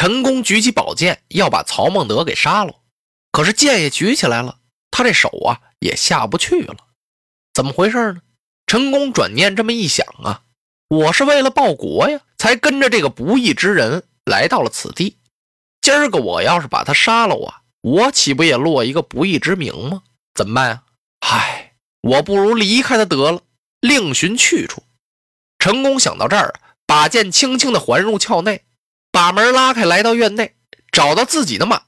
陈宫举起宝剑要把曹孟德给杀了，可是剑也举起来了，他这手啊也下不去了，怎么回事呢？陈宫转念这么一想啊，我是为了报国呀，才跟着这个不义之人来到了此地。今儿个我要是把他杀了啊，我岂不也落一个不义之名吗？怎么办呀？唉，我不如离开他得了，另寻去处。陈宫想到这儿，把剑轻轻地环入鞘内。把门拉开，来到院内，找到自己的马，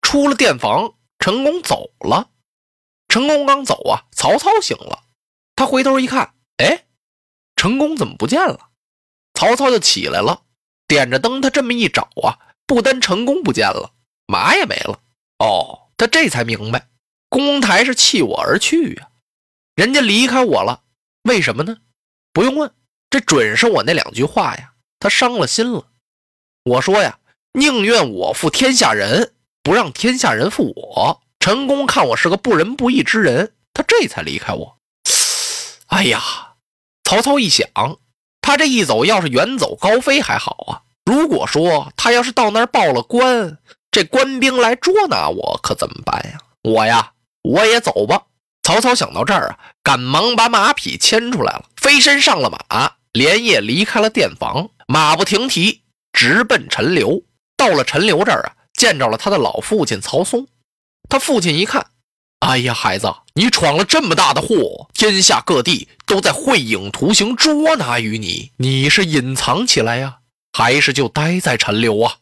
出了店房，陈宫走了。陈宫刚走啊，曹操醒了，他回头一看，哎，陈宫怎么不见了？曹操就起来了，点着灯，他这么一找啊，不单陈宫不见了，马也没了。哦，他这才明白，公台是弃我而去呀，人家离开我了，为什么呢？不用问，这准是我那两句话呀，他伤了心了。我说呀，宁愿我负天下人，不让天下人负我。陈宫看我是个不仁不义之人，他这才离开我。哎呀，曹操一想，他这一走，要是远走高飞还好啊。如果说他要是到那儿报了官，这官兵来捉拿我，可怎么办呀？我呀，我也走吧。曹操想到这儿啊，赶忙把马匹牵出来了，飞身上了马，连夜离开了店房，马不停蹄。直奔陈留，到了陈留这儿啊，见着了他的老父亲曹嵩。他父亲一看，哎呀，孩子，你闯了这么大的祸，天下各地都在绘影图形捉拿于你，你是隐藏起来呀，还是就待在陈留啊？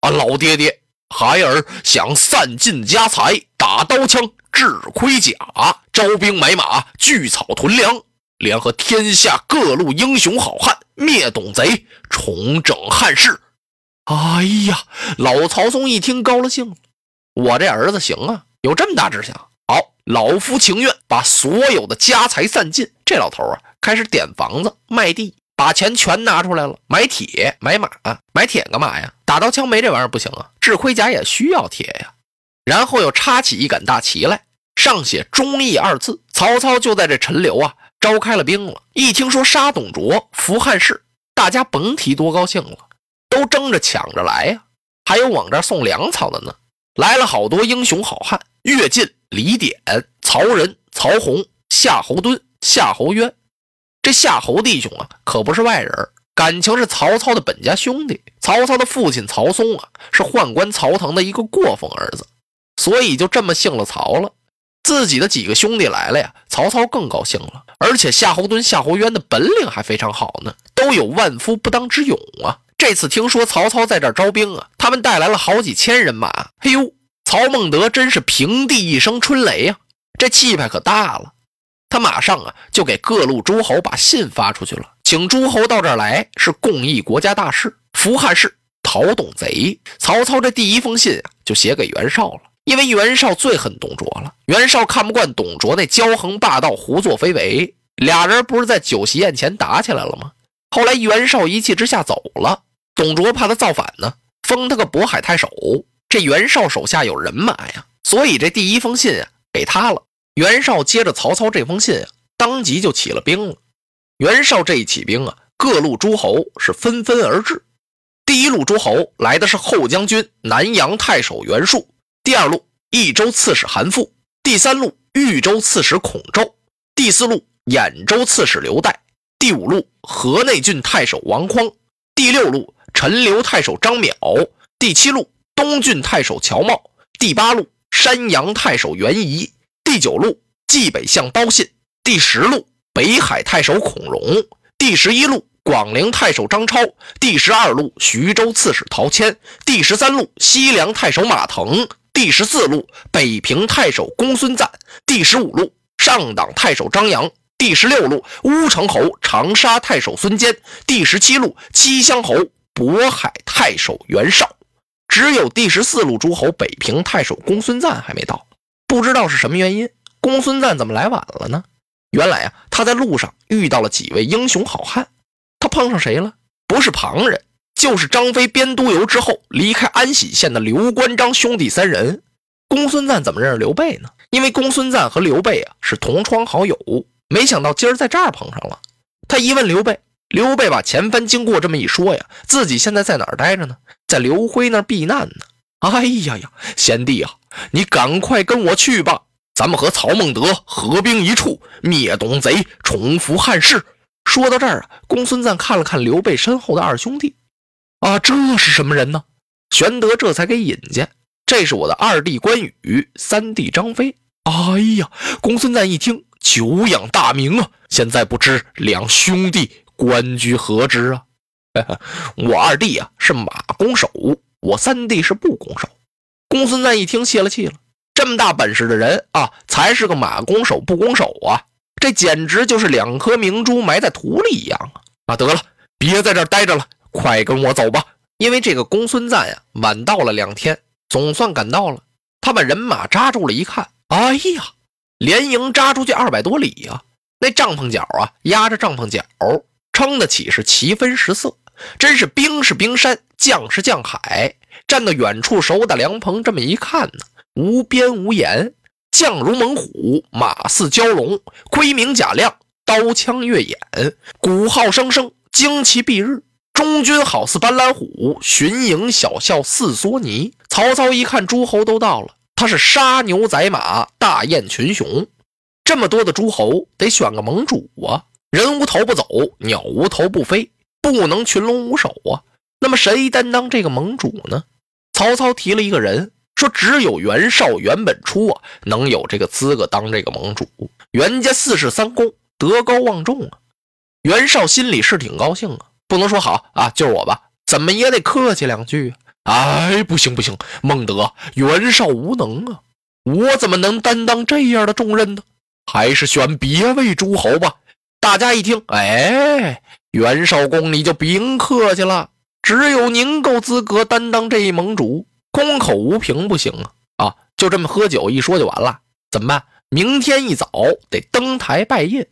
啊，老爹爹，孩儿想散尽家财，打刀枪，制盔甲，招兵买马，聚草屯粮，联合天下各路英雄好汉。灭董贼，重整汉室。哎呀，老曹嵩一听高了兴了，我这儿子行啊，有这么大志向。好，老夫情愿把所有的家财散尽。这老头啊，开始点房子卖地，把钱全拿出来了，买铁买马，买铁干嘛呀？打刀枪没这玩意儿不行啊，制盔甲也需要铁呀。然后又插起一杆大旗来，上写“忠义”二字。曹操就在这陈留啊。召开了兵了，一听说杀董卓、扶汉室，大家甭提多高兴了，都争着抢着来呀。还有往这送粮草的呢，来了好多英雄好汉：乐进、李典、曹仁、曹洪、夏侯惇、夏侯渊。这夏侯弟兄啊，可不是外人，感情是曹操的本家兄弟。曹操的父亲曹嵩啊，是宦官曹腾的一个过风儿子，所以就这么姓了曹了。自己的几个兄弟来了呀，曹操更高兴了。而且夏侯惇、夏侯渊的本领还非常好呢，都有万夫不当之勇啊。这次听说曹操在这儿招兵啊，他们带来了好几千人马。嘿呦，曹孟德真是平地一声春雷呀，这气派可大了。他马上啊就给各路诸侯把信发出去了，请诸侯到这儿来，是共议国家大事，扶汉室，讨董贼。曹操这第一封信啊，就写给袁绍了。因为袁绍最恨董卓了，袁绍看不惯董卓那骄横霸道、胡作非为，俩人不是在酒席宴前打起来了吗？后来袁绍一气之下走了，董卓怕他造反呢，封他个渤海太守。这袁绍手下有人马呀，所以这第一封信啊给他了。袁绍接着曹操这封信啊，当即就起了兵了。袁绍这一起兵啊，各路诸侯是纷纷而至。第一路诸侯来的是后将军南阳太守袁术。第二路益州刺史韩馥，第三路豫州刺史孔宙，第四路兖州刺史刘岱，第五路河内郡太守王匡，第六路陈留太守张邈，第七路东郡太守乔瑁，第八路山阳太守袁仪，第九路冀北相包信，第十路北海太守孔融，第十一路广陵太守张超，第十二路徐州刺史陶谦，第十三路西凉太守马腾。第十四路北平太守公孙瓒，第十五路上党太守张扬，第十六路乌程侯长沙太守孙坚，第十七路七乡侯渤海太守袁绍。只有第十四路诸侯北平太守公孙瓒还没到，不知道是什么原因，公孙瓒怎么来晚了呢？原来啊，他在路上遇到了几位英雄好汉，他碰上谁了？不是旁人，就是张飞编督邮之后离开安喜县的刘关张兄弟三人。公孙瓒怎么认识刘备呢？因为公孙瓒和刘备啊是同窗好友，没想到今儿在这儿碰上了。他一问刘备。刘备把前番经过这么一说呀，自己现在在哪儿待着呢？在刘辉那儿避难呢。哎呀呀，贤弟啊，你赶快跟我去吧，咱们和曹孟德合兵一处，灭董贼，重扶汉室。说到这儿啊，公孙瓒看了看刘备身后的二兄弟，啊，这是什么人呢？玄德这才给引荐，这是我的二弟关羽，三弟张飞。哎呀，公孙瓒一听，久仰大名啊，现在不知两兄弟。官居何职啊？我二弟啊是马弓手，我三弟是步弓手。公孙瓒一听泄了气了，这么大本事的人啊，才是个马弓手、步弓手啊！这简直就是两颗明珠埋在土里一样啊！啊，得了，别在这儿待着了，快跟我走吧！因为这个公孙瓒呀，晚到了两天，总算赶到了。他把人马扎住了，一看，哎呀，连营扎出去二百多里呀！那帐篷角啊，压着帐篷角。撑得起是旗分十色，真是兵是冰山，将是将海。站到远处手打凉棚，这么一看呢，无边无沿，将如猛虎，马似蛟龙，盔明甲亮，刀枪越眼，鼓号声声，旌旗蔽日。中军好似斑斓虎，巡营小校似梭尼。曹操一看诸侯都到了，他是杀牛宰马，大宴群雄。这么多的诸侯，得选个盟主啊。人无头不走，鸟无头不飞，不能群龙无首啊。那么谁担当这个盟主呢？曹操提了一个人，说只有袁绍、袁本初啊，能有这个资格当这个盟主。袁家四世三公，德高望重啊。袁绍心里是挺高兴啊，不能说好啊，就是我吧，怎么也得客气两句啊。哎，不行不行，孟德，袁绍无能啊，我怎么能担当这样的重任呢？还是选别位诸侯吧。大家一听，哎，袁绍公你就别客气了，只有您够资格担当这一盟主，空口无凭不行啊！啊，就这么喝酒一说就完了，怎么办？明天一早得登台拜谒，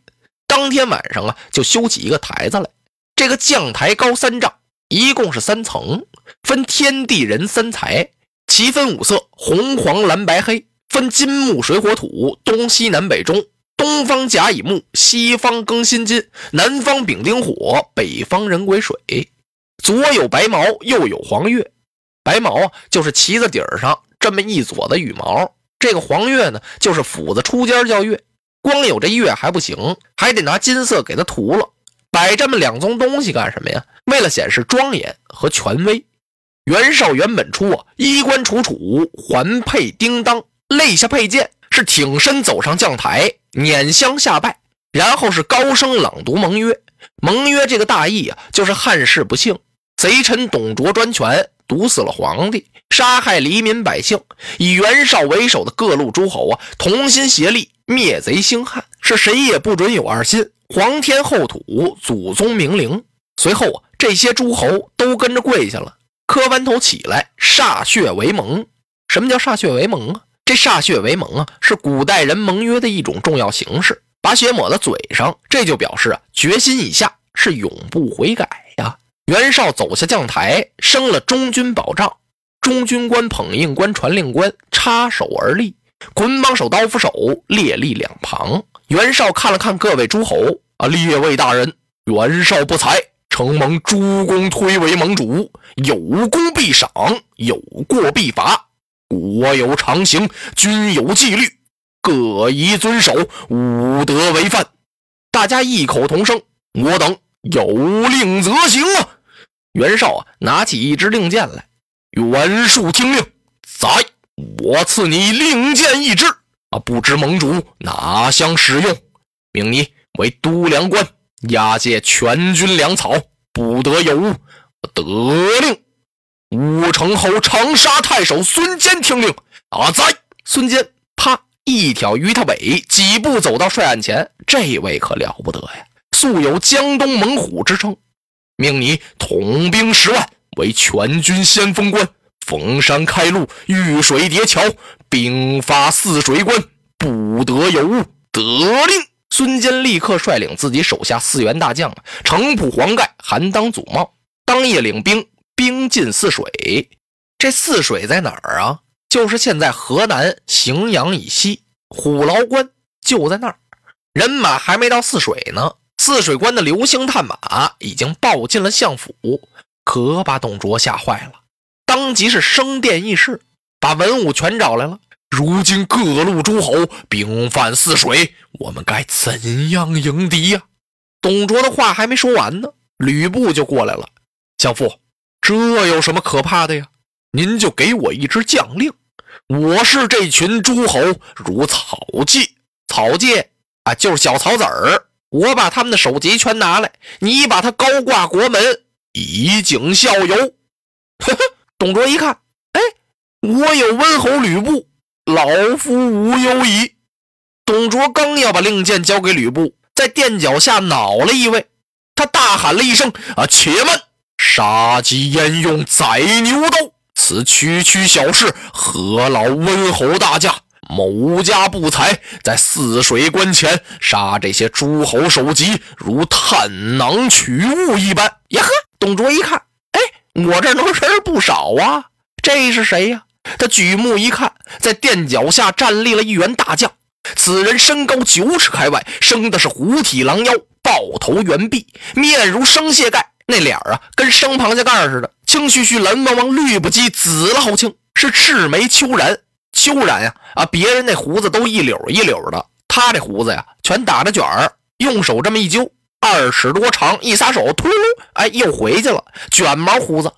当天晚上啊就修起一个台子来。这个将台高三丈，一共是三层，分天地人三才，旗分五色：红、黄、蓝、白、黑，分金木水火土，东西南北中。东方甲乙木，西方庚辛金，南方丙丁火，北方壬癸水。左有白毛，右有黄月。白毛啊，就是旗子底儿上这么一撮的羽毛。这个黄月呢，就是斧子出尖叫月。光有这月还不行，还得拿金色给它涂了。摆这么两宗东西干什么呀？为了显示庄严和权威。袁绍原本初啊，衣冠楚楚，环佩叮当，肋下佩剑。是挺身走上将台，拈香下拜，然后是高声朗读盟约。盟约这个大意啊，就是汉室不幸，贼臣董卓专权，毒死了皇帝，杀害黎民百姓，以袁绍为首的各路诸侯啊，同心协力灭贼兴汉，是谁也不准有二心，皇天厚土，祖宗明灵。随后啊，这些诸侯都跟着跪下了，磕完头起来，歃血为盟。什么叫歃血为盟啊？这歃血为盟啊，是古代人盟约的一种重要形式。把血抹在嘴上，这就表示啊决心已下，是永不悔改呀。袁绍走下将台，升了中军宝帐，中军官、捧印官、传令官插手而立，捆绑手、刀斧手列立两旁。袁绍看了看各位诸侯啊，列位大人，袁绍不才，承蒙诸公推为盟主，有功必赏，有过必罚。国有常刑，军有纪律，各宜遵守，勿得违犯。大家异口同声：“我等有令则行啊！”袁绍啊，拿起一支令箭来，袁术听令，在，我赐你令箭一支啊！不知盟主哪项使用？命你为都粮官，押解全军粮草，不得有误。得令。武成侯长沙太守孙坚听令。啊在！孙坚啪一挑鱼他尾，几步走到帅案前。这位可了不得呀，素有江东猛虎之称。命你统兵十万，为全军先锋官，逢山开路，遇水叠桥，兵发泗水关，不得有误。得令。孙坚立刻率领自己手下四员大将啊，城铺黄盖，韩当祖茂，当夜领兵，兵进泗水。这泗水在哪儿啊？就是现在河南荥阳以西，虎牢关就在那儿。人马还没到泗水呢，泗水关的刘星探马已经报进了相府，可把董卓吓坏了，当即是升殿议事，把文武全找来了。如今各路诸侯兵犯泗水，我们该怎样迎敌呀？董卓的话还没说完呢，吕布就过来了。相父，这有什么可怕的呀？您就给我一支将令，我是这群诸侯如草芥，草芥啊，就是小草籽儿。我把他们的首级全拿来，你把他高挂国门，以儆效尤。呵呵，董卓一看，哎，我有温侯吕布。老夫无忧矣。董卓刚要把令箭交给吕布，在垫脚下恼了一位，他大喊了一声：“啊，且慢！杀鸡焉用宰牛刀？此区区小事，何劳温侯大驾？某家不才，在泗水关前杀这些诸侯首级，如探囊取物一般。”呀呵！董卓一看，我这能人不少啊，这是谁呀？他举目一看，在垫脚下站立了一员大将。此人身高九尺开外，生的是虎体狼腰，豹头圆臂，面如生蟹盖，那脸啊跟生螃蟹盖似的，青须须、蓝汪汪、绿不羁、紫了好青，是赤眉秋然。秋然呀啊，别人那胡子都一绺一绺的，他这胡子呀全打着卷儿，用手这么一揪，二尺多长，一撒手，突噜，哎，又回去了，卷毛胡子。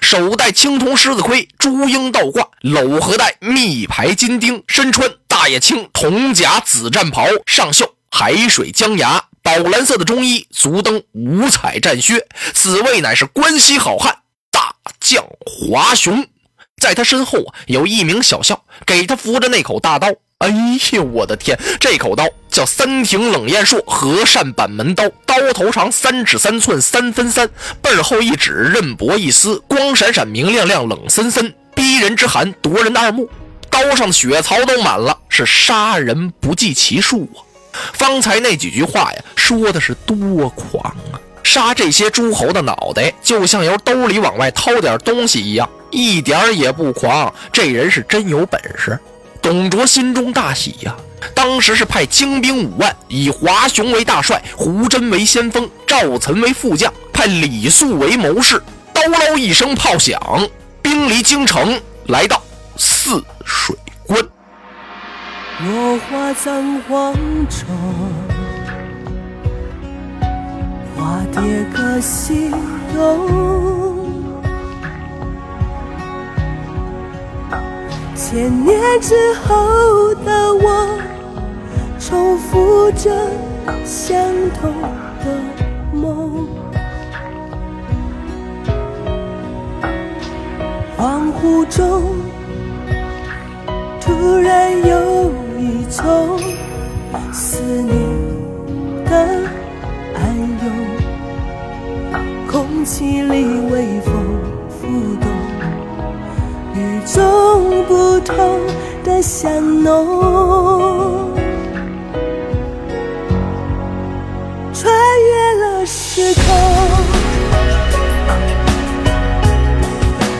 手戴青铜狮子盔，朱缨倒挂，搂合带密排金钉，身穿大叶青铜甲紫战袍，上绣海水江崖，宝蓝色的中衣，足蹬五彩战靴。此位乃是关西好汉大将华雄，在他身后啊，有一名小校给他扶着那口大刀。哎呦，我的天！这口刀叫三庭冷艳硕和善板门刀，刀头长三尺三寸三分三，背后一指，刃薄一丝，光闪闪明亮亮，冷森森，逼人之寒，夺人的二目。刀上的血槽都满了，是杀人不计其数啊！方才那几句话呀，说的是多狂啊！杀这些诸侯的脑袋，就像由兜里往外掏点东西一样，一点也不狂。这人是真有本事。董卓心中大喜呀，当时是派精兵五万，以华雄为大帅，胡真为先锋，赵岑为副将，派李肃为谋士。刀啷一声炮响，兵离京城，来到泗水关。落花葬黄冢，花蝶各西东。千年之后的我，重复着相同的梦。恍惚中，突然有一种思念的暗涌，空气里香浓，穿越了时空，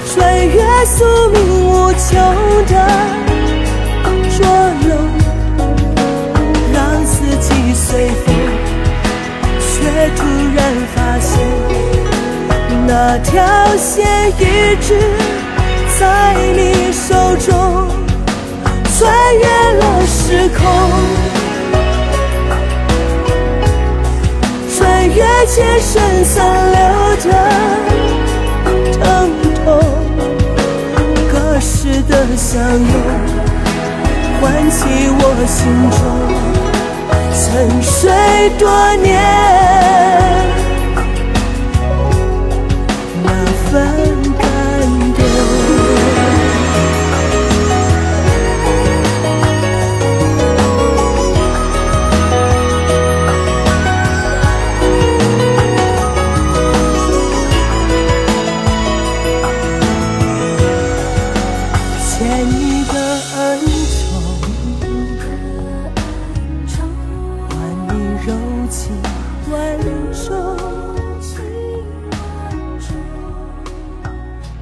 穿越宿命无穷的捉弄，让四季随风，却突然发现那条线一直。在你手中，穿越了时空，穿越前生残留的疼痛，隔世的相拥，唤起我心中沉睡多年情万种，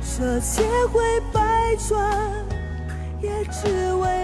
这千回百转，也只为